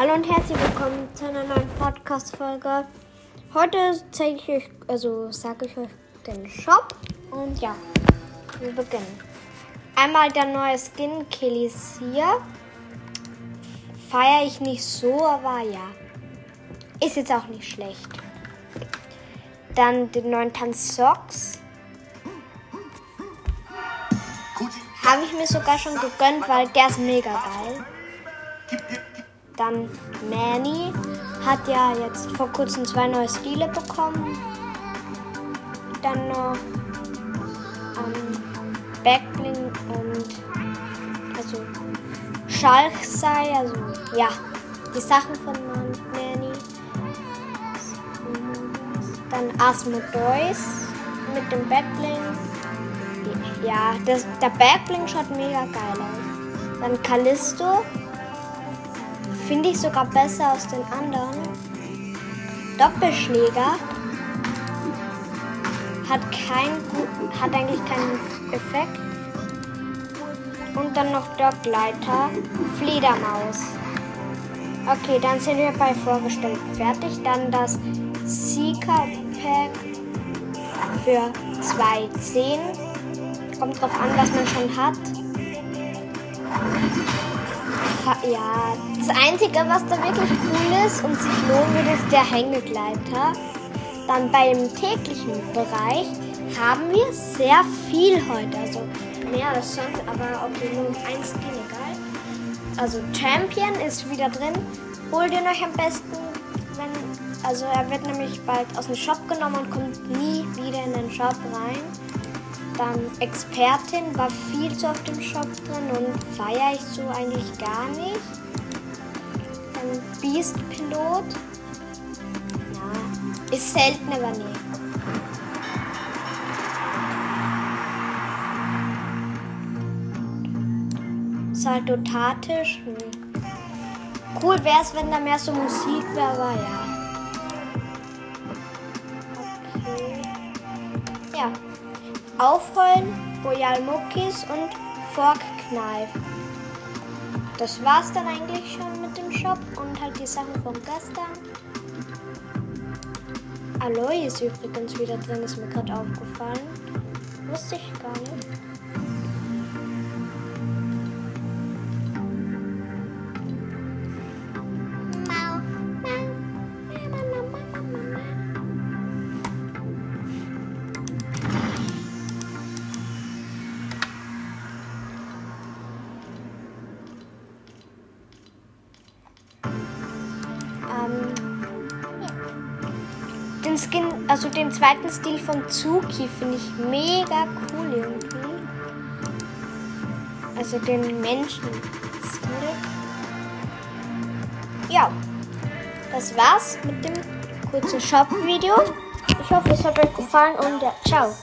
Hallo und herzlich willkommen zu einer neuen Podcast-Folge. Heute zeige ich euch, also sage ich euch den Shop und ja, wir beginnen. Einmal der neue Skin Killis hier. Feiere ich nicht so, aber ja. Ist jetzt auch nicht schlecht. Dann den neuen Tanz Socks. Habe ich mir sogar schon gegönnt, weil der ist mega geil. Dann Manny hat ja jetzt vor kurzem zwei neue Stile bekommen. Dann noch ähm, Backbling und also Schalchsei, also ja, die Sachen von Manny. Dann Asmodeus mit dem Backbling. Ja, das, der Backbling schaut mega geil aus. Dann Callisto. Finde ich sogar besser als den anderen. Doppelschläger. Hat kein hat eigentlich keinen Effekt. Und dann noch Dogleiter. Fledermaus. Okay, dann sind wir bei vorgestellt fertig. Dann das Seeker Pack für 210 kommt drauf an, was man schon hat. Ja, das Einzige, was da wirklich cool ist und sich lohnen würde, ist der Hängegleiter. Dann beim täglichen Bereich haben wir sehr viel heute. Also mehr als sonst, aber okay, nur ein Skin egal. Also Champion ist wieder drin. Holt ihn euch am besten, wenn. Also er wird nämlich bald aus dem Shop genommen und kommt nie wieder in den Shop rein. Dann Expertin war viel zu oft im Shop drin und feiere ich so eigentlich gar nicht. Dann Beast Pilot. Ja, ist selten, aber nee. Saltotatisch. Hm. Cool wäre es, wenn da mehr so Musik wäre, aber ja. Okay. Ja. Aufrollen, Royal Muckis und Fork Knife. Das war's dann eigentlich schon mit dem Shop und halt die Sachen von gestern. Aloy ist übrigens wieder drin, ist mir gerade aufgefallen. Wusste ich gar nicht. Den Skin, also den zweiten Stil von Zuki finde ich mega cool irgendwie. Also den Menschen-Stil. Ja, das war's mit dem kurzen Shop-Video. Ich hoffe, es hat euch gefallen und ja, ciao.